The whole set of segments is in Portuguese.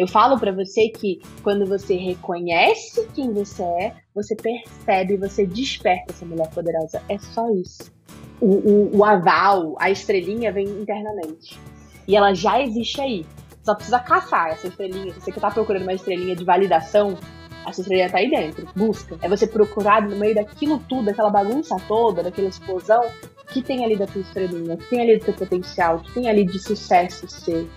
Eu falo para você que quando você reconhece quem você é, você percebe, você desperta essa mulher poderosa. É só isso. O, o, o aval, a estrelinha vem internamente. E ela já existe aí. Só precisa caçar essa estrelinha. Você está procurando uma estrelinha de validação, essa estrelinha tá aí dentro. Busca. É você procurar no meio daquilo tudo, daquela bagunça toda, daquela explosão, que tem ali da tua estrelinha, que tem ali do teu potencial, que tem ali de sucesso seu.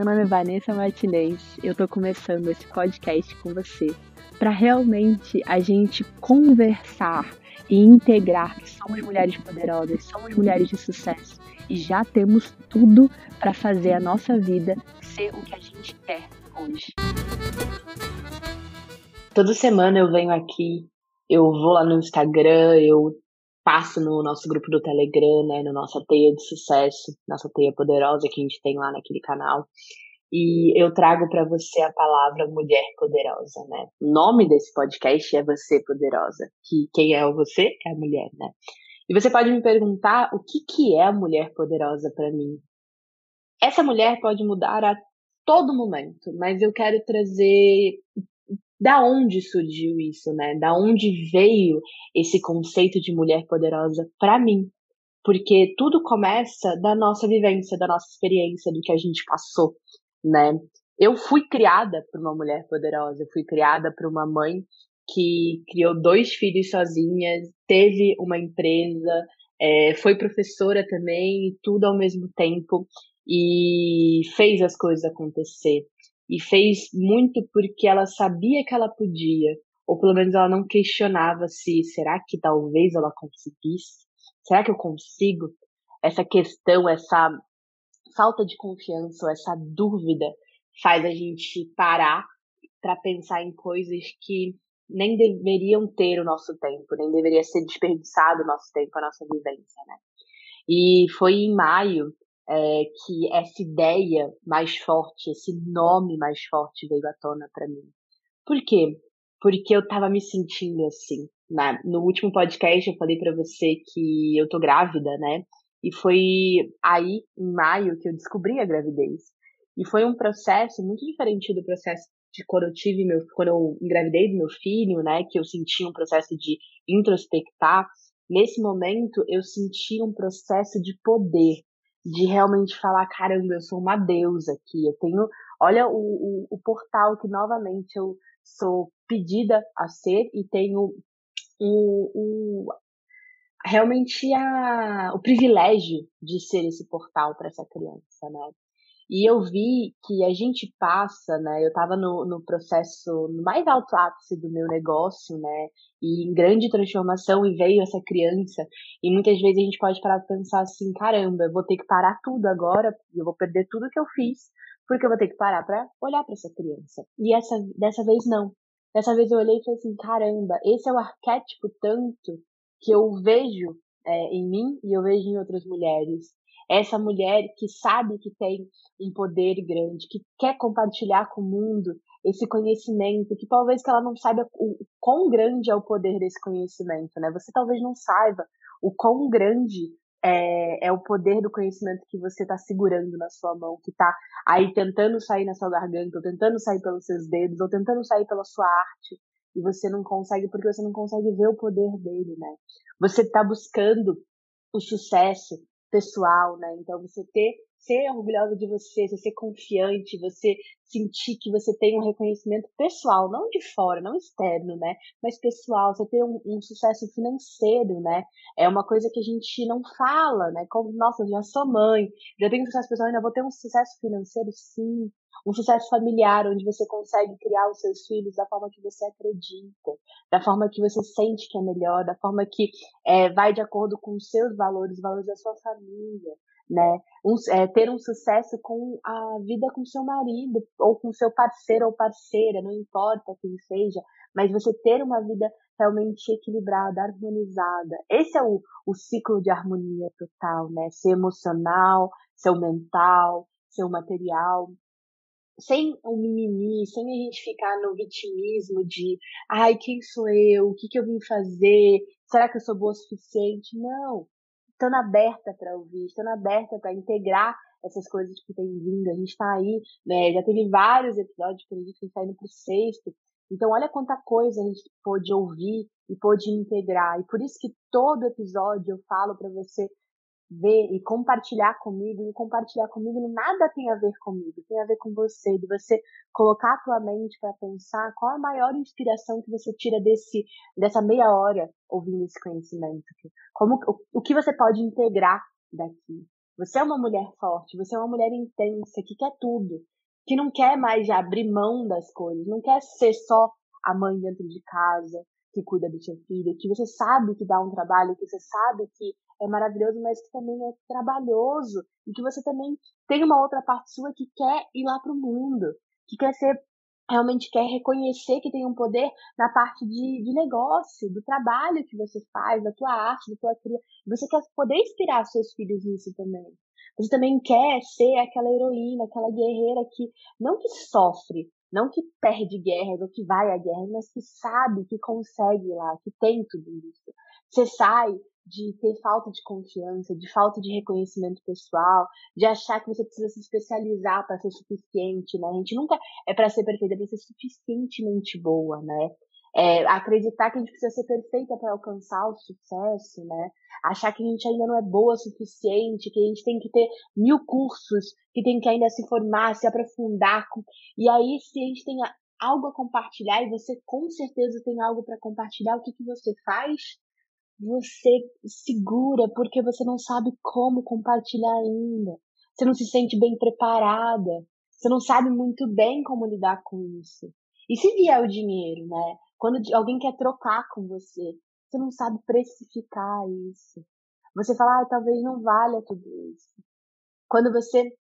Meu nome é Vanessa Martinez. Eu tô começando esse podcast com você para realmente a gente conversar e integrar que somos mulheres poderosas, somos mulheres de sucesso e já temos tudo para fazer a nossa vida ser o que a gente quer hoje. Toda semana eu venho aqui, eu vou lá no Instagram, eu passo no nosso grupo do Telegram, né, no nossa teia de sucesso, nossa teia poderosa que a gente tem lá naquele canal. E eu trago para você a palavra mulher poderosa, né? O nome desse podcast é Você Poderosa, que quem é você é a mulher, né? E você pode me perguntar o que que é a mulher poderosa para mim? Essa mulher pode mudar a todo momento, mas eu quero trazer da onde surgiu isso, né? Da onde veio esse conceito de mulher poderosa para mim? Porque tudo começa da nossa vivência, da nossa experiência, do que a gente passou, né? Eu fui criada por uma mulher poderosa, eu fui criada por uma mãe que criou dois filhos sozinha, teve uma empresa, é, foi professora também, tudo ao mesmo tempo e fez as coisas acontecer. E fez muito porque ela sabia que ela podia, ou pelo menos ela não questionava se será que talvez ela conseguisse? Será que eu consigo? Essa questão, essa falta de confiança, essa dúvida faz a gente parar para pensar em coisas que nem deveriam ter o nosso tempo, nem deveria ser desperdiçado o nosso tempo, a nossa vivência, né? E foi em maio é, que essa ideia mais forte, esse nome mais forte veio à tona para mim. Por quê? Porque eu tava me sentindo assim. Né? No último podcast eu falei para você que eu tô grávida, né? E foi aí, em maio, que eu descobri a gravidez. E foi um processo muito diferente do processo de quando eu tive meu, quando eu engravidei do meu filho, né? Que eu senti um processo de introspectar. Nesse momento, eu senti um processo de poder, de realmente falar, caramba, eu sou uma deusa aqui, eu tenho, olha o, o, o portal que novamente eu sou pedida a ser e tenho o, o realmente a, o privilégio de ser esse portal para essa criança, né? E eu vi que a gente passa, né? Eu estava no, no processo no mais alto ápice do meu negócio, né? E em grande transformação, e veio essa criança. E muitas vezes a gente pode parar para pensar assim: caramba, eu vou ter que parar tudo agora, eu vou perder tudo que eu fiz, porque eu vou ter que parar para olhar para essa criança. E essa, dessa vez não. Dessa vez eu olhei e falei assim: caramba, esse é o arquétipo tanto que eu vejo é, em mim e eu vejo em outras mulheres essa mulher que sabe que tem um poder grande, que quer compartilhar com o mundo esse conhecimento, que talvez que ela não saiba o, quão grande é o poder desse conhecimento, né? Você talvez não saiba o quão grande é, é o poder do conhecimento que você está segurando na sua mão, que está aí tentando sair na sua garganta, ou tentando sair pelos seus dedos, ou tentando sair pela sua arte, e você não consegue porque você não consegue ver o poder dele, né? Você está buscando o sucesso, pessoal, né? Então você ter ser orgulhosa de você, você ser confiante, você sentir que você tem um reconhecimento pessoal, não de fora, não externo, né? Mas pessoal, você ter um, um sucesso financeiro, né? É uma coisa que a gente não fala, né? Como, nossa, já sou mãe, já tenho sucesso pessoal, ainda vou ter um sucesso financeiro, sim um sucesso familiar onde você consegue criar os seus filhos da forma que você acredita, da forma que você sente que é melhor, da forma que é, vai de acordo com os seus valores, os valores da sua família, né? Um, é, ter um sucesso com a vida com seu marido, ou com seu parceiro ou parceira, não importa quem seja, mas você ter uma vida realmente equilibrada, harmonizada. Esse é o, o ciclo de harmonia total, né? Ser emocional, seu mental, seu material, sem o mimimi, sem a gente ficar no vitimismo de ai, quem sou eu? O que, que eu vim fazer? Será que eu sou boa o suficiente? Não. Estando aberta para ouvir, estando aberta para integrar essas coisas que têm vindo. A gente tá aí, né? Já teve vários episódios, que está indo pro sexto. Então, olha quanta coisa a gente pôde ouvir e pôde integrar. E por isso que todo episódio eu falo para você ver e compartilhar comigo, e compartilhar comigo nada tem a ver comigo, tem a ver com você, de você colocar a tua mente para pensar qual a maior inspiração que você tira desse dessa meia hora ouvindo esse conhecimento, como o, o que você pode integrar daqui. Você é uma mulher forte, você é uma mulher intensa que quer tudo, que não quer mais abrir mão das coisas, não quer ser só a mãe dentro de casa, que cuida do seu filho, que você sabe que dá um trabalho, que você sabe que é maravilhoso, mas que também é trabalhoso e que você também tem uma outra parte sua que quer ir lá pro mundo, que quer ser realmente quer reconhecer que tem um poder na parte de, de negócio, do trabalho que você faz, da tua arte, da tua criação. Você quer poder inspirar seus filhos nisso também. Você também quer ser aquela heroína, aquela guerreira que não que sofre, não que perde guerras ou que vai à guerra, mas que sabe que consegue lá, que tem tudo isso. Você sai de ter falta de confiança, de falta de reconhecimento pessoal, de achar que você precisa se especializar para ser suficiente, né? A gente nunca é para ser perfeita, é para ser suficientemente boa, né? É, acreditar que a gente precisa ser perfeita para alcançar o sucesso, né? Achar que a gente ainda não é boa o suficiente, que a gente tem que ter mil cursos, que tem que ainda se formar, se aprofundar. E aí, se a gente tem algo a compartilhar e você com certeza tem algo para compartilhar, o que, que você faz? Você segura porque você não sabe como compartilhar ainda. Você não se sente bem preparada. Você não sabe muito bem como lidar com isso. E se vier o dinheiro, né? Quando alguém quer trocar com você, você não sabe precificar isso. Você fala, ah, talvez não valha tudo isso. Quando você.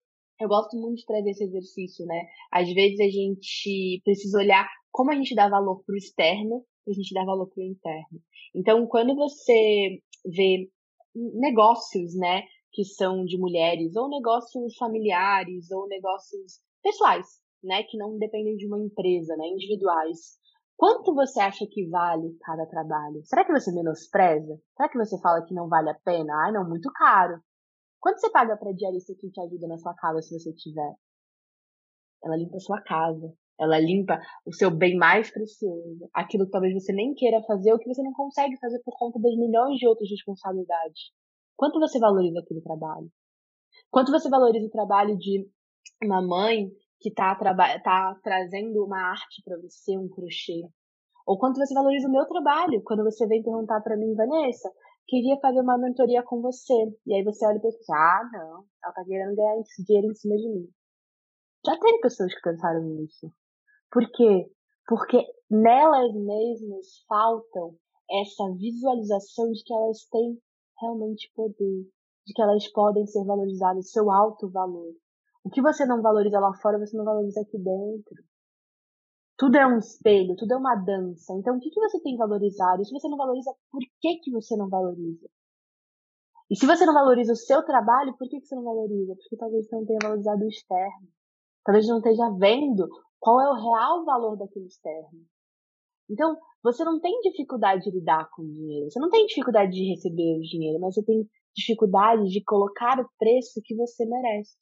Eu gosto muito de trazer esse exercício, né? Às vezes a gente precisa olhar como a gente dá valor pro externo a gente dá valor pro interno. Então, quando você vê negócios, né, que são de mulheres, ou negócios familiares, ou negócios pessoais, né, que não dependem de uma empresa, né, individuais. Quanto você acha que vale cada trabalho? Será que você menospreza? Será que você fala que não vale a pena? Ai, não, muito caro. Quanto você paga para diarista que te ajuda na sua casa se você tiver? Ela limpa a sua casa. Ela limpa o seu bem mais precioso, aquilo que talvez você nem queira fazer ou que você não consegue fazer por conta das milhões de outras responsabilidades. Quanto você valoriza aquele trabalho? Quanto você valoriza o trabalho de uma mãe que está tá trazendo uma arte para você, um crochê? Ou quanto você valoriza o meu trabalho? Quando você vem perguntar para mim, Vanessa, queria fazer uma mentoria com você. E aí você olha e pensa, ah, não, ela tá querendo ganhar dinheiro em cima de mim. Já tem pessoas que pensaram nisso. Por quê? Porque nelas mesmas faltam essa visualização de que elas têm realmente poder, de que elas podem ser valorizadas, seu alto valor. O que você não valoriza lá fora, você não valoriza aqui dentro. Tudo é um espelho, tudo é uma dança. Então, o que, que você tem valorizado? E se você não valoriza, por que, que você não valoriza? E se você não valoriza o seu trabalho, por que, que você não valoriza? Porque talvez você não tenha valorizado o externo. Talvez não esteja vendo qual é o real valor daquele externo. Então, você não tem dificuldade de lidar com o dinheiro, você não tem dificuldade de receber o dinheiro, mas você tem dificuldade de colocar o preço que você merece.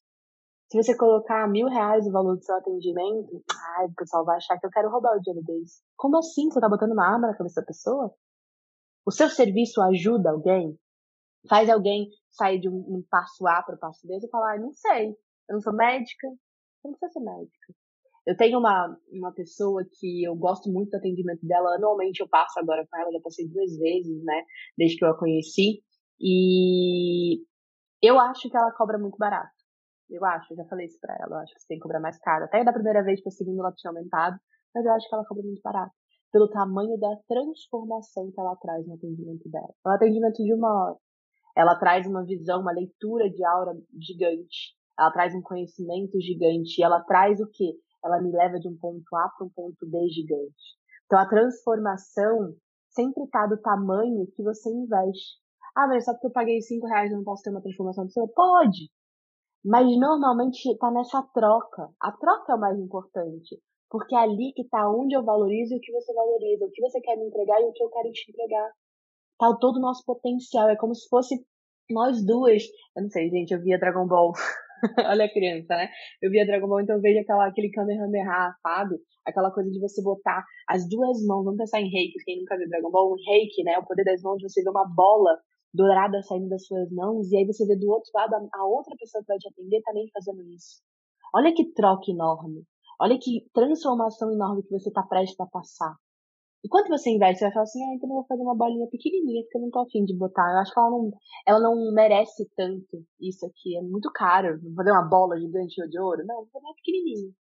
Se você colocar mil reais o valor do seu atendimento, ai, o pessoal vai achar que eu quero roubar o dinheiro deles. Como assim? Você tá botando uma arma na cabeça da pessoa? O seu serviço ajuda alguém? Faz alguém sair de um, um passo A para o passo B e falar, ah, não sei, eu não sou médica, você não ser médica. Eu tenho uma, uma pessoa que eu gosto muito do atendimento dela. Anualmente eu passo agora com ela, já passei duas vezes, né? Desde que eu a conheci. E eu acho que ela cobra muito barato. Eu acho, eu já falei isso pra ela. Eu acho que você tem que cobrar mais caro. Até da primeira vez pra segunda ela tinha aumentado. Mas eu acho que ela cobra muito barato. Pelo tamanho da transformação que ela traz no atendimento dela. É um atendimento de uma hora. Ela traz uma visão, uma leitura de aura gigante. Ela traz um conhecimento gigante. E ela traz o quê? Ela me leva de um ponto A para um ponto B gigante. Então a transformação sempre está do tamanho que você investe. Ah, mas só porque eu paguei 5 reais eu não posso ter uma transformação pessoa? Pode! Mas normalmente está nessa troca. A troca é o mais importante. Porque é ali que está onde eu valorizo e o que você valoriza, o que você quer me entregar e o que eu quero te entregar. Tá todo o nosso potencial. É como se fosse nós duas. Eu não sei, gente, eu via Dragon Ball Olha a criança, né? Eu via Dragon Ball, então eu vejo aquela, aquele Kamehameha rafado, aquela coisa de você botar as duas mãos, vamos pensar em reiki, quem nunca viu Dragon Ball, o reiki, né? O poder das mãos, você vê uma bola dourada saindo das suas mãos, e aí você vê do outro lado a, a outra pessoa que vai te atender também fazendo isso. Olha que troca enorme. Olha que transformação enorme que você está prestes a passar. E quando você investe, você vai falar assim, ah, então eu vou fazer uma bolinha pequenininha, porque eu não tô afim de botar. Eu acho que ela não, ela não merece tanto isso aqui. É muito caro. Vou fazer uma bola gigante de ouro. Não, vou fazer uma pequenininha.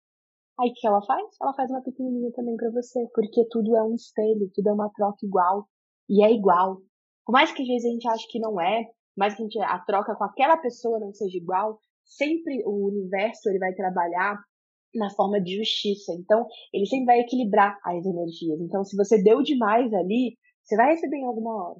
Aí o que ela faz? Ela faz uma pequenininha também para você, porque tudo é um espelho, tudo é uma troca igual. E é igual. Por mais que às vezes a gente ache que não é, mais que a, gente, a troca com aquela pessoa não seja igual, sempre o universo ele vai trabalhar na forma de justiça. Então, ele sempre vai equilibrar as energias. Então, se você deu demais ali, você vai receber em alguma hora.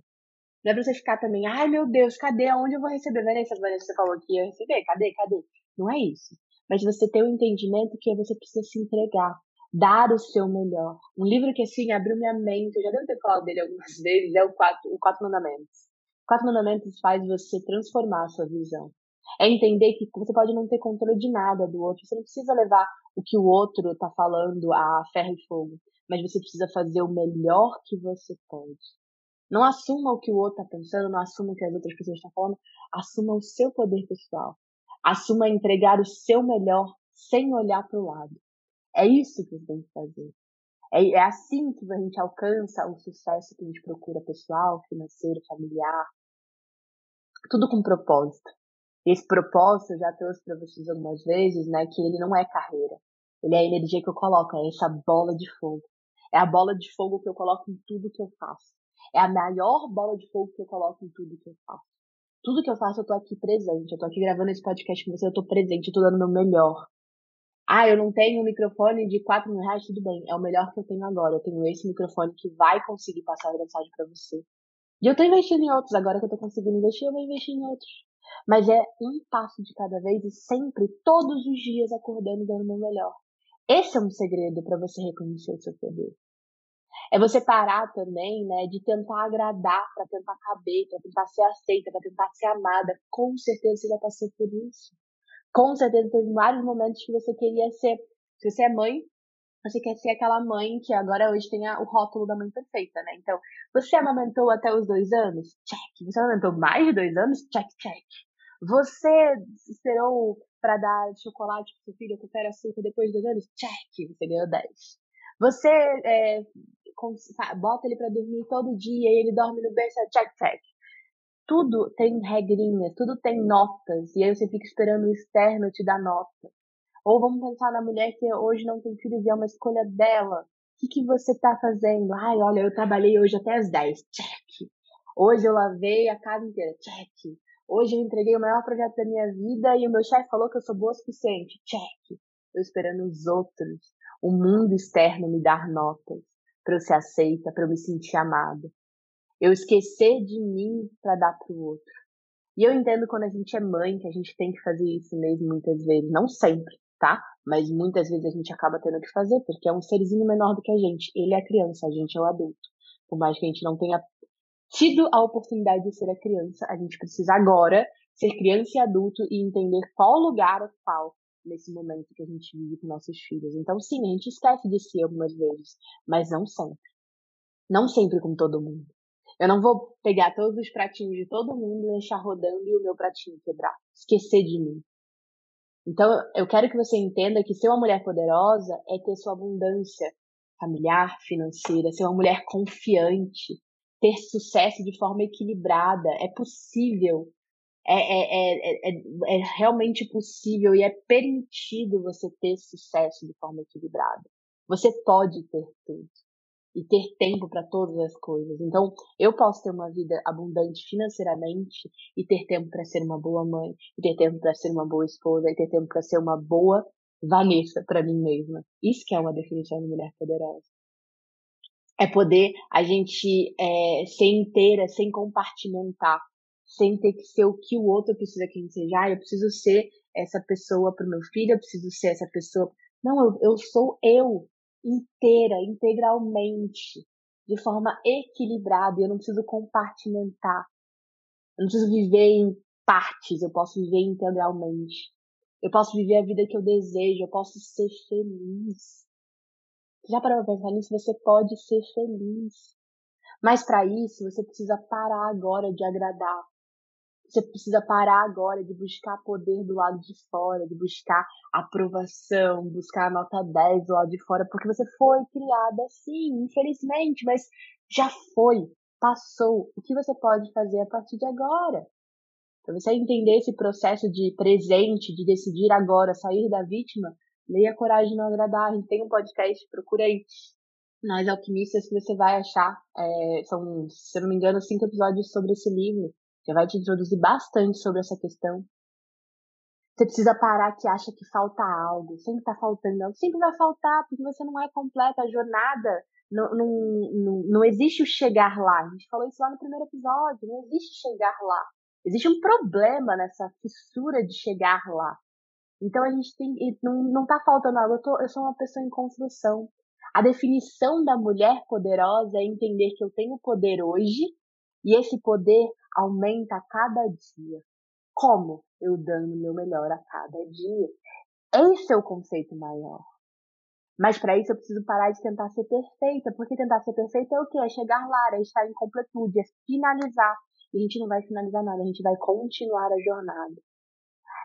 Não é pra você ficar também, ai meu Deus, cadê? Aonde eu vou receber? Vanessa, Vanessa, você falou que ia receber, cadê? Cadê? Não é isso. Mas você ter o um entendimento que você precisa se entregar, dar o seu melhor. Um livro que, assim, abriu minha mente, eu já devo ter falado dele algumas vezes, é o Quatro, o Quatro Mandamentos. Quatro Mandamentos faz você transformar a sua visão. É entender que você pode não ter controle de nada do outro. Você não precisa levar o que o outro está falando a ferro e fogo. Mas você precisa fazer o melhor que você pode. Não assuma o que o outro está pensando, não assuma o que as outras pessoas estão falando. Assuma o seu poder pessoal. Assuma entregar o seu melhor sem olhar para o lado. É isso que você tem que fazer. É, é assim que a gente alcança o sucesso que a gente procura pessoal, financeiro, familiar. Tudo com propósito esse propósito eu já trouxe para vocês algumas vezes, né, que ele não é carreira. Ele é a energia que eu coloco, é essa bola de fogo. É a bola de fogo que eu coloco em tudo que eu faço. É a maior bola de fogo que eu coloco em tudo que eu faço. Tudo que eu faço, eu tô aqui presente. Eu tô aqui gravando esse podcast com você, eu tô presente, eu tô dando o meu melhor. Ah, eu não tenho um microfone de 4 mil reais, tudo bem. É o melhor que eu tenho agora. Eu tenho esse microfone que vai conseguir passar a mensagem para você. E eu tô investindo em outros. Agora que eu tô conseguindo investir, eu vou investir em outros. Mas é um passo de cada vez e sempre, todos os dias, acordando e dando o meu melhor. Esse é um segredo para você reconhecer o seu poder. É você parar também, né, de tentar agradar, para tentar caber, para tentar ser aceita, para tentar ser amada. Com certeza você já passou por isso. Com certeza teve vários momentos que você queria ser. Se você é mãe, você quer ser aquela mãe que agora hoje tem a, o rótulo da mãe perfeita, né? Então, você amamentou até os dois anos? Check. Você amamentou mais de dois anos? Check, check. Você esperou para dar chocolate pro seu filho, qualquer açúcar depois de dois anos? Check. Você ganhou 10. Você é, bota ele para dormir todo dia e ele dorme no berço? Check, check. Tudo tem regrinhas, tudo tem notas. E aí você fica esperando o externo te dar nota. Ou vamos pensar na mulher que hoje não tem filhos e é uma escolha dela. O que, que você está fazendo? Ai, olha, eu trabalhei hoje até as 10. Check. Hoje eu lavei a casa inteira. Check. Hoje eu entreguei o maior projeto da minha vida e o meu chefe falou que eu sou boa o suficiente. Check. Eu esperando os outros, o mundo externo me dar notas para eu ser aceita, para eu me sentir amada. Eu esquecer de mim para dar para o outro. E eu entendo quando a gente é mãe que a gente tem que fazer isso mesmo muitas vezes, não sempre tá? Mas muitas vezes a gente acaba tendo que fazer, porque é um serzinho menor do que a gente. Ele é a criança, a gente é o adulto. Por mais que a gente não tenha tido a oportunidade de ser a criança, a gente precisa agora ser criança e adulto e entender qual lugar é qual nesse momento que a gente vive com nossos filhos. Então, sim, a gente esquece de si algumas vezes, mas não sempre. Não sempre com todo mundo. Eu não vou pegar todos os pratinhos de todo mundo, deixar rodando e o meu pratinho quebrar. Esquecer de mim. Então, eu quero que você entenda que ser uma mulher poderosa é ter sua abundância familiar, financeira, ser uma mulher confiante, ter sucesso de forma equilibrada. É possível. É, é, é, é, é realmente possível e é permitido você ter sucesso de forma equilibrada. Você pode ter tudo e ter tempo para todas as coisas. Então, eu posso ter uma vida abundante financeiramente e ter tempo para ser uma boa mãe, e ter tempo para ser uma boa esposa, e ter tempo para ser uma boa Vanessa para mim mesma. Isso que é uma definição de mulher poderosa. É poder a gente é, ser inteira sem compartimentar, sem ter que ser o que o outro precisa que a gente seja. Ah, eu preciso ser essa pessoa para o meu filho, eu preciso ser essa pessoa. Não, eu, eu sou eu inteira, integralmente, de forma equilibrada. Eu não preciso compartimentar. Eu não preciso viver em partes, eu posso viver integralmente. Eu posso viver a vida que eu desejo, eu posso ser feliz. Já para pensar nisso? Você pode ser feliz. Mas para isso, você precisa parar agora de agradar. Você precisa parar agora de buscar poder do lado de fora, de buscar aprovação, buscar a nota 10 do lado de fora, porque você foi criada assim, infelizmente, mas já foi, passou. O que você pode fazer a partir de agora? Para você entender esse processo de presente, de decidir agora, sair da vítima, leia Coragem Não Agradar. A gente tem um podcast, procura aí nas Alquimistas que você vai achar. É, são, se eu não me engano, cinco episódios sobre esse livro. Já vai te introduzir bastante sobre essa questão. Você precisa parar que acha que falta algo. Sempre tá faltando algo. Sempre vai faltar, porque você não é completa. A jornada não, não, não, não existe o chegar lá. A gente falou isso lá no primeiro episódio. Não existe chegar lá. Existe um problema nessa fissura de chegar lá. Então a gente tem. Não, não tá faltando algo. Eu, tô, eu sou uma pessoa em construção. A definição da mulher poderosa é entender que eu tenho poder hoje e esse poder aumenta a cada dia. Como? Eu dando meu melhor a cada dia. Esse é o conceito maior. Mas para isso eu preciso parar de tentar ser perfeita, porque tentar ser perfeita é o quê? É chegar lá, é estar em completude, é finalizar. E a gente não vai finalizar nada, a gente vai continuar a jornada.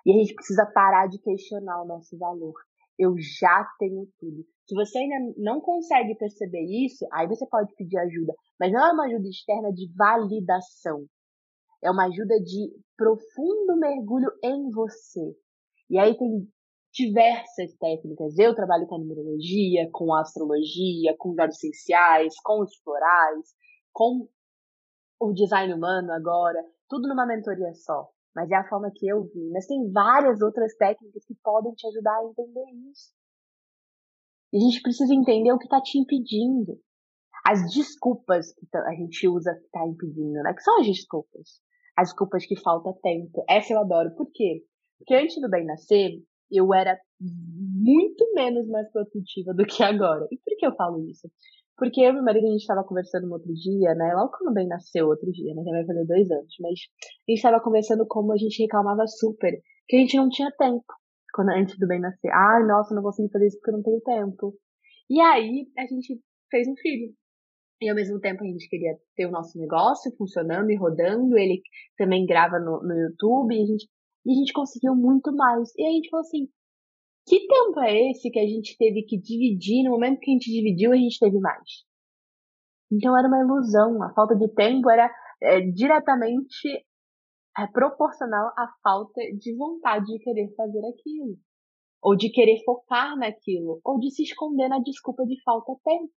E a gente precisa parar de questionar o nosso valor. Eu já tenho tudo. Se você ainda não consegue perceber isso, aí você pode pedir ajuda. Mas não é uma ajuda externa de validação. É uma ajuda de profundo mergulho em você. E aí tem diversas técnicas. Eu trabalho com a numerologia, com a astrologia, com os essenciais, com os florais, com o design humano agora, tudo numa mentoria só. Mas é a forma que eu vi. Mas tem várias outras técnicas que podem te ajudar a entender isso. E a gente precisa entender o que está te impedindo. As desculpas que a gente usa que está impedindo, né? Que são as desculpas. As desculpas que falta tempo. Essa eu adoro. Por quê? Porque antes do bem nascer, eu era muito menos mais produtiva do que agora. E por que eu falo isso? Porque eu e meu marido, a gente estava conversando um outro dia, né? Logo quando bem nasceu outro dia, né? Já vai fazer dois anos. Mas a gente estava conversando como a gente reclamava super. Que a gente não tinha tempo. Quando, antes do bem nascer. Ai, nossa, não consegui fazer isso porque eu não tenho tempo. E aí, a gente fez um filho. E ao mesmo tempo a gente queria ter o nosso negócio funcionando e rodando. Ele também grava no, no YouTube. E a, gente, e a gente conseguiu muito mais. E a gente falou assim: que tempo é esse que a gente teve que dividir? No momento que a gente dividiu, a gente teve mais. Então era uma ilusão. A falta de tempo era é, diretamente é, proporcional à falta de vontade de querer fazer aquilo. Ou de querer focar naquilo. Ou de se esconder na desculpa de falta tempo.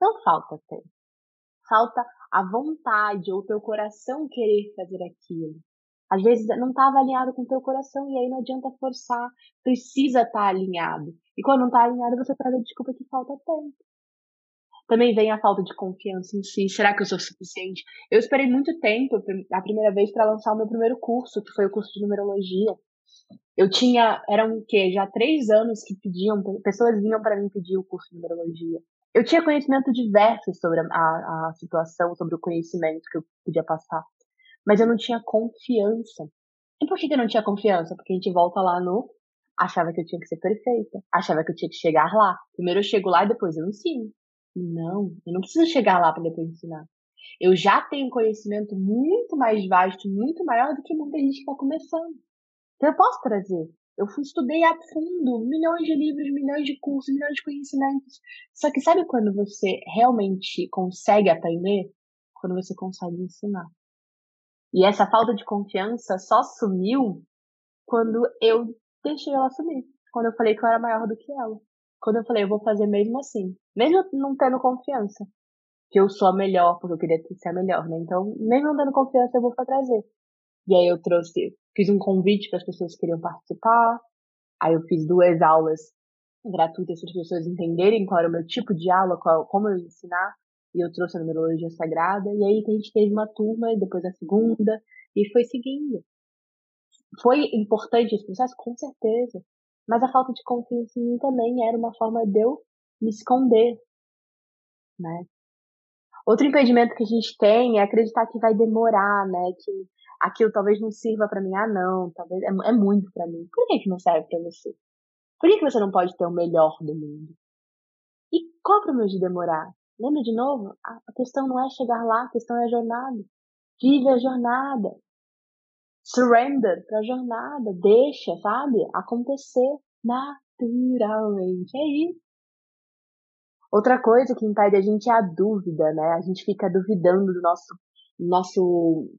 Não falta tempo. Falta a vontade ou teu coração querer fazer aquilo. Às vezes não estava alinhado com o teu coração e aí não adianta forçar, precisa estar tá alinhado. E quando não está alinhado, você traz a desculpa que falta tempo. Também vem a falta de confiança em si. Será que eu sou suficiente? Eu esperei muito tempo, a primeira vez, para lançar o meu primeiro curso, que foi o curso de numerologia. Eu tinha, eram o quê? Já três anos que pediam, pessoas vinham para mim pedir o curso de numerologia. Eu tinha conhecimento diverso sobre a, a, a situação, sobre o conhecimento que eu podia passar mas eu não tinha confiança. E por que, eu não tinha confiança? Porque a gente volta lá no achava que eu tinha que ser perfeita, achava que eu tinha que chegar lá. Primeiro eu chego lá e depois eu ensino. Não, eu não preciso chegar lá para depois ensinar. Eu já tenho conhecimento muito mais vasto, muito maior do que muita gente que está começando. Então eu posso trazer. Eu fui, estudei a fundo, milhões de livros, milhões de cursos, milhões de conhecimentos. Só que sabe quando você realmente consegue aprender? Quando você consegue ensinar. E essa falta de confiança só sumiu quando eu deixei ela sumir. Quando eu falei que eu era maior do que ela. Quando eu falei, eu vou fazer mesmo assim. Mesmo não tendo confiança. Que eu sou a melhor, porque eu queria ser a melhor, né? Então, mesmo não tendo confiança, eu vou trazer. E aí eu trouxe, fiz um convite para as pessoas que queriam participar. Aí eu fiz duas aulas gratuitas para as pessoas entenderem qual era o meu tipo de aula, qual, como eu ensinar e eu trouxe a numerologia sagrada, e aí a gente teve uma turma, e depois a segunda, e foi seguindo. Foi importante esse processo? Com certeza. Mas a falta de confiança em mim também era uma forma de eu me esconder, né? Outro impedimento que a gente tem é acreditar que vai demorar, né? Que aquilo talvez não sirva para mim. Ah, não, talvez é, é muito para mim. Por que, que não serve para você? Por que, que você não pode ter o melhor do mundo? E qual é o problema de demorar? Lembra de novo? A questão não é chegar lá, a questão é a jornada. Vive a jornada. Surrender para a jornada. Deixa, sabe? Acontecer naturalmente. É isso. Outra coisa que impede a gente é a dúvida, né? A gente fica duvidando do nosso, nosso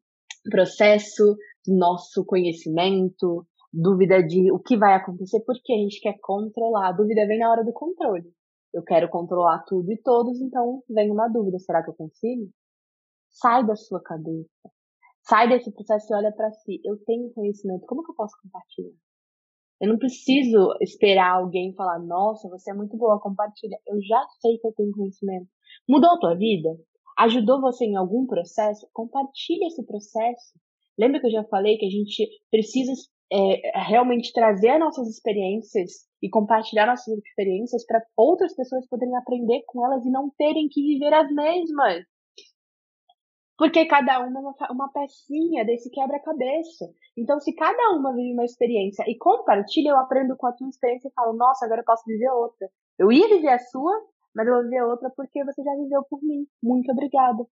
processo, do nosso conhecimento, dúvida de o que vai acontecer, porque a gente quer controlar. A dúvida vem na hora do controle. Eu quero controlar tudo e todos, então vem uma dúvida: será que eu consigo? Sai da sua cabeça. Sai desse processo e olha para si. Eu tenho conhecimento, como que eu posso compartilhar? Eu não preciso esperar alguém falar, nossa, você é muito boa, compartilha. Eu já sei que eu tenho conhecimento. Mudou a tua vida? Ajudou você em algum processo? Compartilha esse processo. Lembra que eu já falei que a gente precisa é, realmente trazer as nossas experiências e compartilhar nossas experiências para outras pessoas poderem aprender com elas e não terem que viver as mesmas. Porque cada uma é uma, uma pecinha desse quebra-cabeça. Então, se cada uma vive uma experiência e compartilha, eu aprendo com a tua experiência e falo, nossa, agora eu posso viver outra. Eu ia viver a sua, mas eu vou viver outra porque você já viveu por mim. Muito obrigada.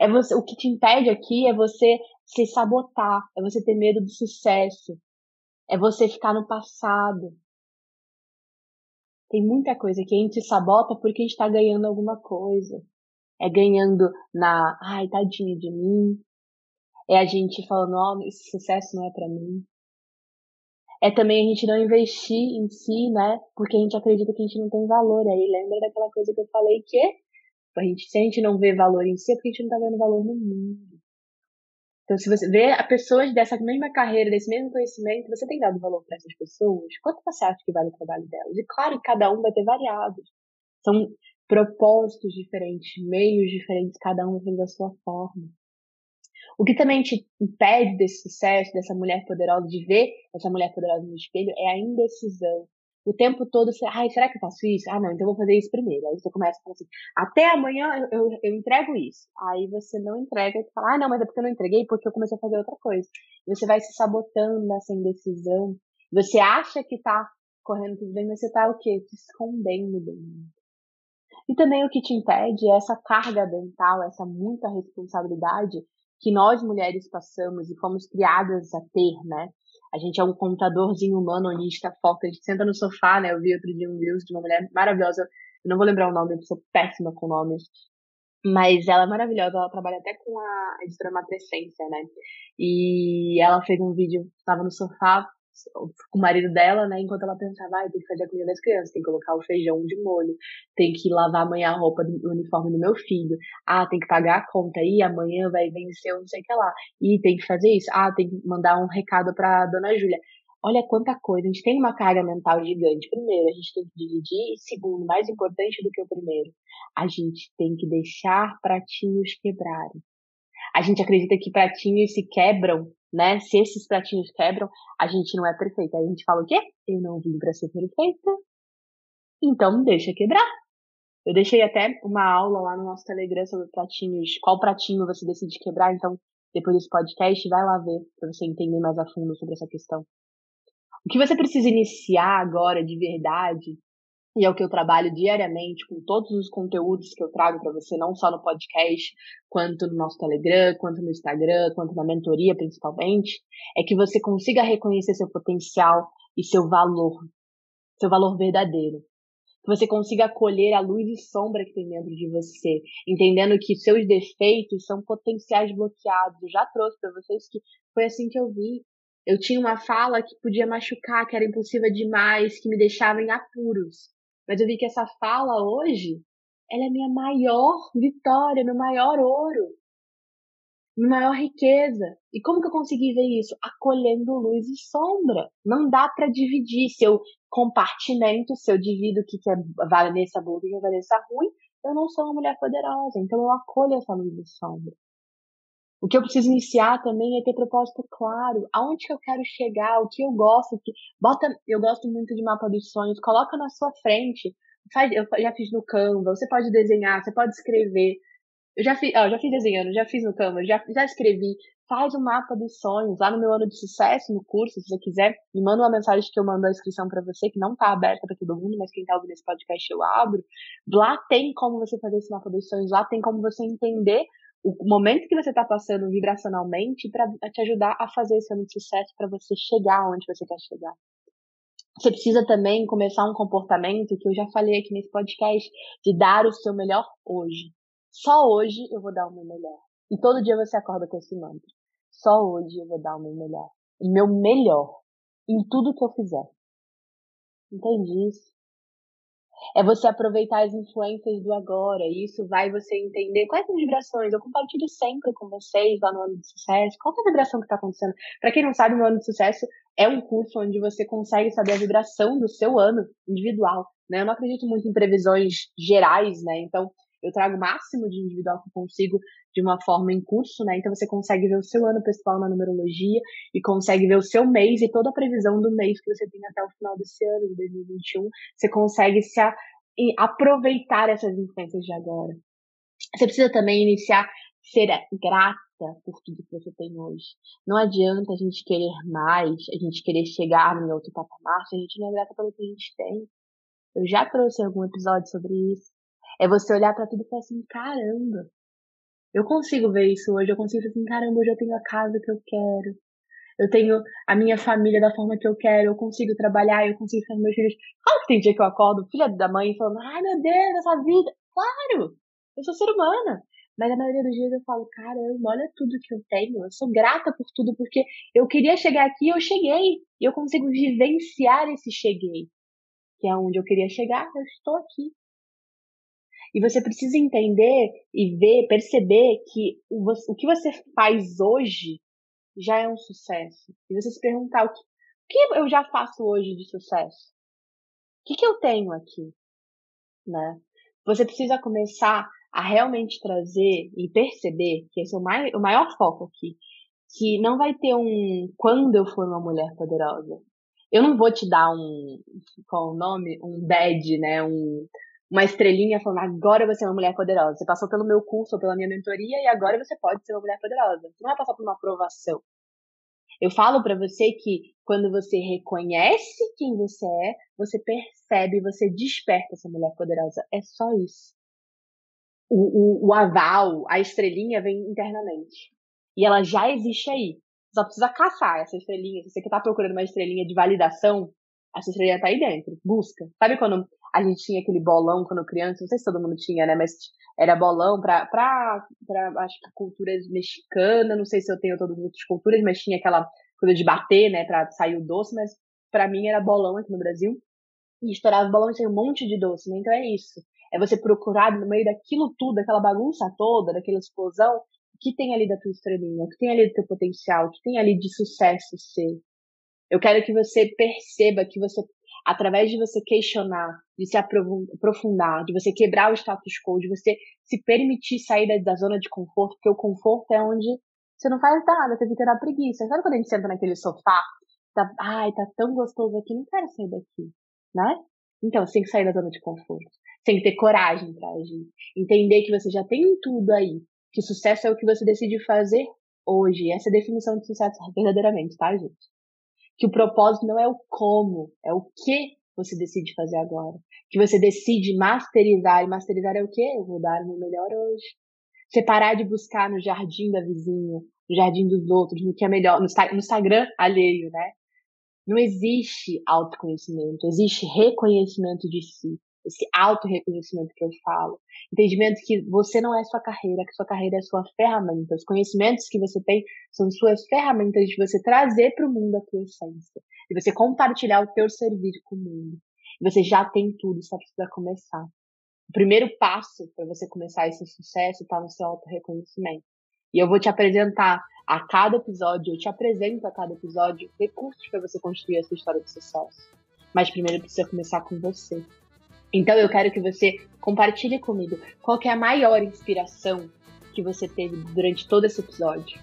É você, o que te impede aqui é você se sabotar, é você ter medo do sucesso, é você ficar no passado. Tem muita coisa que a gente sabota porque a gente está ganhando alguma coisa é ganhando na, ai, tadinho de mim. É a gente falando, ó, oh, esse sucesso não é para mim. É também a gente não investir em si, né? Porque a gente acredita que a gente não tem valor. Aí lembra daquela coisa que eu falei que a gente, se a gente não vê valor em si, é porque a gente não tá vendo valor no mundo. Então, se você vê pessoas dessa mesma carreira, desse mesmo conhecimento, você tem dado valor para essas pessoas? Quanto você acha que vale o trabalho delas? E claro que cada um vai ter variados. São propósitos diferentes, meios diferentes, cada um fez a sua forma. O que também te impede desse sucesso, dessa mulher poderosa, de ver essa mulher poderosa no espelho, é a indecisão. O tempo todo você, ai, será que eu faço isso? Ah, não, então eu vou fazer isso primeiro. Aí você começa a falar assim, até amanhã eu, eu, eu entrego isso. Aí você não entrega e fala, ah, não, mas é porque eu não entreguei porque eu comecei a fazer outra coisa. Você vai se sabotando nessa indecisão. Você acha que tá correndo tudo bem, mas você tá o quê? Se escondendo bem. E também o que te impede é essa carga mental, essa muita responsabilidade que nós mulheres passamos e fomos criadas a ter, né? A gente é um computadorzinho humano onde a gente tá foca, a gente senta no sofá, né? Eu vi outro dia um Reels de uma mulher maravilhosa, eu não vou lembrar o nome, eu sou péssima com nomes, mas ela é maravilhosa, ela trabalha até com a editora Matrescência, né? E ela fez um vídeo, estava no sofá com o marido dela, né? Enquanto ela pensava, ah, tem que fazer a comida das crianças, tem que colocar o feijão de molho, tem que lavar amanhã a roupa do uniforme do meu filho, ah, tem que pagar a conta, e amanhã vai vencer não sei o que lá, e tem que fazer isso, ah, tem que mandar um recado pra dona Júlia. Olha quanta coisa, a gente tem uma carga mental gigante. Primeiro, a gente tem que dividir, e segundo, mais importante do que o primeiro, a gente tem que deixar pratinhos quebrarem. A gente acredita que pratinhos se quebram né? Se esses pratinhos quebram, a gente não é perfeita. A gente fala o quê? Eu não vim para ser perfeita. Então deixa quebrar. Eu deixei até uma aula lá no nosso Telegram sobre pratinhos, qual pratinho você decide quebrar, então depois desse podcast vai lá ver para você entender mais a fundo sobre essa questão. O que você precisa iniciar agora de verdade e é o que eu trabalho diariamente com todos os conteúdos que eu trago para você, não só no podcast, quanto no nosso Telegram, quanto no Instagram, quanto na mentoria principalmente, é que você consiga reconhecer seu potencial e seu valor, seu valor verdadeiro. Que você consiga acolher a luz e sombra que tem dentro de você, entendendo que seus defeitos são potenciais bloqueados. Eu já trouxe para vocês que foi assim que eu vi. Eu tinha uma fala que podia machucar, que era impulsiva demais, que me deixava em apuros. Mas eu vi que essa fala hoje, ela é minha maior vitória, meu maior ouro, minha maior riqueza. E como que eu consegui ver isso? Acolhendo luz e sombra. Não dá para dividir. Se eu compartimento, se eu divido o que, que é Vanessa boa o que é Vanessa ruim, eu não sou uma mulher poderosa. Então eu acolho essa luz e sombra. O que eu preciso iniciar também é ter propósito claro. Aonde que eu quero chegar, o que eu gosto, que bota, eu gosto muito de mapa dos sonhos, coloca na sua frente faz, eu já fiz no Canva, você pode desenhar, você pode escrever. Eu já fiz, ó, já fiz desenhando, já fiz no Canva, já, já escrevi. Faz o um mapa dos sonhos lá no meu ano de sucesso, no curso, se você quiser. Me manda uma mensagem que eu mando a inscrição para você, que não tá aberta para todo mundo, mas quem tá ouvindo esse podcast eu abro. Lá tem como você fazer esse mapa dos sonhos, lá tem como você entender o momento que você está passando vibracionalmente para te ajudar a fazer esse ano de sucesso para você chegar onde você quer chegar. Você precisa também começar um comportamento que eu já falei aqui nesse podcast, de dar o seu melhor hoje. Só hoje eu vou dar o meu melhor. E todo dia você acorda com esse mantra. Só hoje eu vou dar o meu melhor. O meu melhor. Em tudo que eu fizer. Entende isso? É você aproveitar as influências do agora. E isso vai você entender quais são as vibrações. Eu compartilho sempre com vocês lá no ano de sucesso. Qual é a vibração que está acontecendo? Para quem não sabe, no ano de sucesso é um curso onde você consegue saber a vibração do seu ano individual. Né? Eu não acredito muito em previsões gerais, né? Então, eu trago o máximo de individual que consigo de uma forma em curso, né? Então você consegue ver o seu ano pessoal na numerologia e consegue ver o seu mês e toda a previsão do mês que você tem até o final desse ano, de 2021. Você consegue se a, aproveitar essas influências de agora. Você precisa também iniciar ser grata por tudo que você tem hoje. Não adianta a gente querer mais, a gente querer chegar em outro patamar se a gente não é grata pelo que a gente tem. Eu já trouxe algum episódio sobre isso. É você olhar para tudo e falar assim, caramba, eu consigo ver isso hoje, eu consigo assim, caramba, hoje eu tenho a casa que eu quero, eu tenho a minha família da forma que eu quero, eu consigo trabalhar, eu consigo ser meus filhos. Claro que tem dia que eu acordo, filha da mãe, falando, ai meu Deus, essa vida. Claro, eu sou ser humana. Mas a maioria dos dias eu falo, caramba, olha tudo que eu tenho. Eu sou grata por tudo, porque eu queria chegar aqui e eu cheguei. E eu consigo vivenciar esse cheguei. Que é onde eu queria chegar, eu estou aqui. E você precisa entender e ver, perceber que o, que você faz hoje já é um sucesso. E você se perguntar o que, o que eu já faço hoje de sucesso? O que, que eu tenho aqui? Né? Você precisa começar a realmente trazer e perceber que esse é o, mais, o maior foco aqui. Que não vai ter um quando eu for uma mulher poderosa. Eu não vou te dar um, qual o nome? Um badge, né? Um, uma estrelinha falando agora você é uma mulher poderosa. Você passou pelo meu curso ou pela minha mentoria e agora você pode ser uma mulher poderosa. Você não vai passar por uma aprovação. Eu falo para você que quando você reconhece quem você é, você percebe, você desperta essa mulher poderosa. É só isso. O, o, o aval, a estrelinha vem internamente. E ela já existe aí. Só precisa caçar essa estrelinha. Se você que tá procurando uma estrelinha de validação, essa estrelinha tá aí dentro. Busca. Sabe quando a gente tinha aquele bolão quando criança, não sei se todo mundo tinha, né? Mas era bolão pra, pra, pra acho que culturas mexicanas, não sei se eu tenho todas as outras culturas, mas tinha aquela coisa de bater, né, pra sair o doce, mas para mim era bolão aqui no Brasil. E estourava o bolão e tinha um monte de doce, né? Então é isso. É você procurar no meio daquilo tudo, daquela bagunça toda, daquela explosão, o que tem ali da tua estrelinha, o que tem ali do teu potencial, o que tem ali de sucesso seu. Eu quero que você perceba que você através de você questionar, de se aprofundar, de você quebrar o status quo, de você se permitir sair da, da zona de conforto, porque o conforto é onde você não faz nada, você fica na preguiça. Sabe quando a gente senta naquele sofá? Tá, ai, tá tão gostoso aqui, não quero sair daqui, né? Então, você tem que sair da zona de conforto. Você tem que ter coragem pra agir. Entender que você já tem tudo aí. Que sucesso é o que você decide fazer hoje. Essa é a definição de sucesso verdadeiramente, tá, gente? Que o propósito não é o como, é o que você decide fazer agora. Que você decide masterizar. E masterizar é o quê? Eu vou dar o meu melhor hoje. Você parar de buscar no jardim da vizinha, no jardim dos outros, no que é melhor, no, Instagram alheio, né? Não existe autoconhecimento, existe reconhecimento de si esse auto-reconhecimento que eu falo. Entendimento que você não é sua carreira, que sua carreira é sua ferramenta. Os conhecimentos que você tem são suas ferramentas de você trazer para o mundo a tua essência. De você compartilhar o teu serviço com o mundo. E você já tem tudo, só precisa começar. O primeiro passo para você começar esse sucesso está no seu auto-reconhecimento. E eu vou te apresentar a cada episódio, eu te apresento a cada episódio recursos para você construir essa história de sucesso. Mas primeiro precisa começar com você. Então eu quero que você compartilhe comigo qual é a maior inspiração que você teve durante todo esse episódio.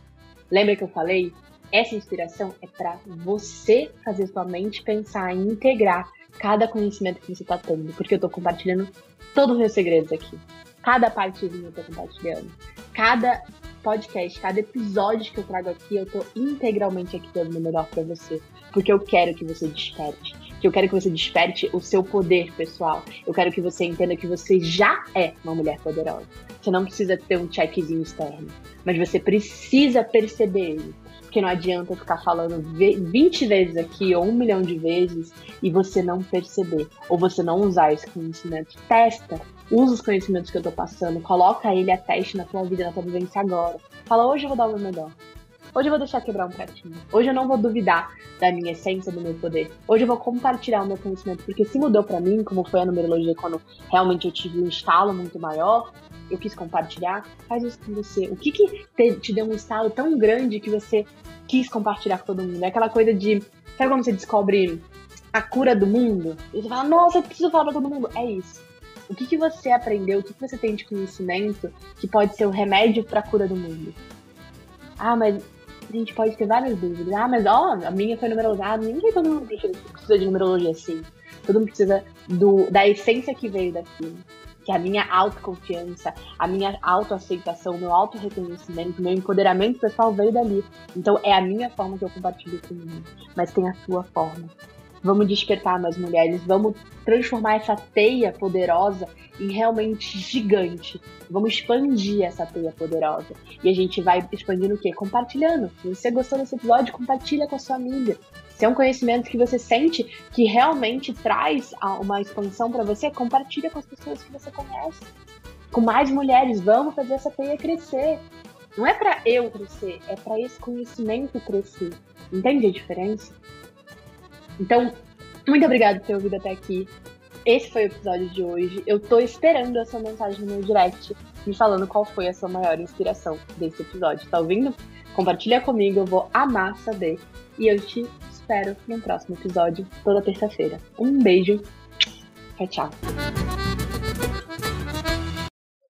Lembra que eu falei? Essa inspiração é para você fazer sua mente pensar em integrar cada conhecimento que você está tendo, porque eu estou compartilhando todos os meus segredos aqui. Cada partezinha eu estou compartilhando. Cada podcast, cada episódio que eu trago aqui, eu estou integralmente aqui dando o melhor para você, porque eu quero que você desperte. Que eu quero que você desperte o seu poder pessoal. Eu quero que você entenda que você já é uma mulher poderosa. Você não precisa ter um checkzinho externo, mas você precisa perceber ele. Porque não adianta ficar falando 20 vezes aqui ou um milhão de vezes e você não perceber. Ou você não usar esse conhecimento. Testa, usa os conhecimentos que eu tô passando, coloca ele a teste na tua vida, na tua vivência agora. Fala, hoje eu vou dar o meu melhor. Hoje eu vou deixar quebrar um pratinho. Hoje eu não vou duvidar da minha essência, do meu poder. Hoje eu vou compartilhar o meu conhecimento, porque se mudou para mim, como foi a numerologia quando realmente eu tive um estalo muito maior, eu quis compartilhar, faz isso com você. O que que te, te deu um estalo tão grande que você quis compartilhar com todo mundo? É aquela coisa de, sabe como você descobre a cura do mundo? E você fala, nossa, eu preciso falar pra todo mundo. É isso. O que, que você aprendeu, o que, que você tem de conhecimento que pode ser o remédio para a cura do mundo? Ah, mas a gente pode ter várias dúvidas. Ah, mas ó, a minha foi numerologada. Ninguém todo mundo precisa de numerologia assim. Todo mundo precisa do, da essência que veio daquilo que a minha autoconfiança, a minha autoaceitação, meu auto-reconhecimento, meu empoderamento pessoal veio dali. Então é a minha forma que eu compartilho com o mundo, mas tem a sua forma. Vamos despertar mais mulheres, vamos transformar essa teia poderosa em realmente gigante. Vamos expandir essa teia poderosa. E a gente vai expandindo o quê? Compartilhando. Se você gostou desse episódio, compartilha com a sua amiga. Se é um conhecimento que você sente que realmente traz uma expansão para você, compartilha com as pessoas que você conhece. Com mais mulheres, vamos fazer essa teia crescer. Não é para eu crescer, é para esse conhecimento crescer. Entende a diferença? Então, muito obrigada por ter ouvido até aqui. Esse foi o episódio de hoje. Eu tô esperando a sua mensagem no direct me falando qual foi a sua maior inspiração desse episódio. Tá ouvindo? Compartilha comigo, eu vou amar saber. E eu te espero no próximo episódio, toda terça-feira. Um beijo. Tchau, tchau.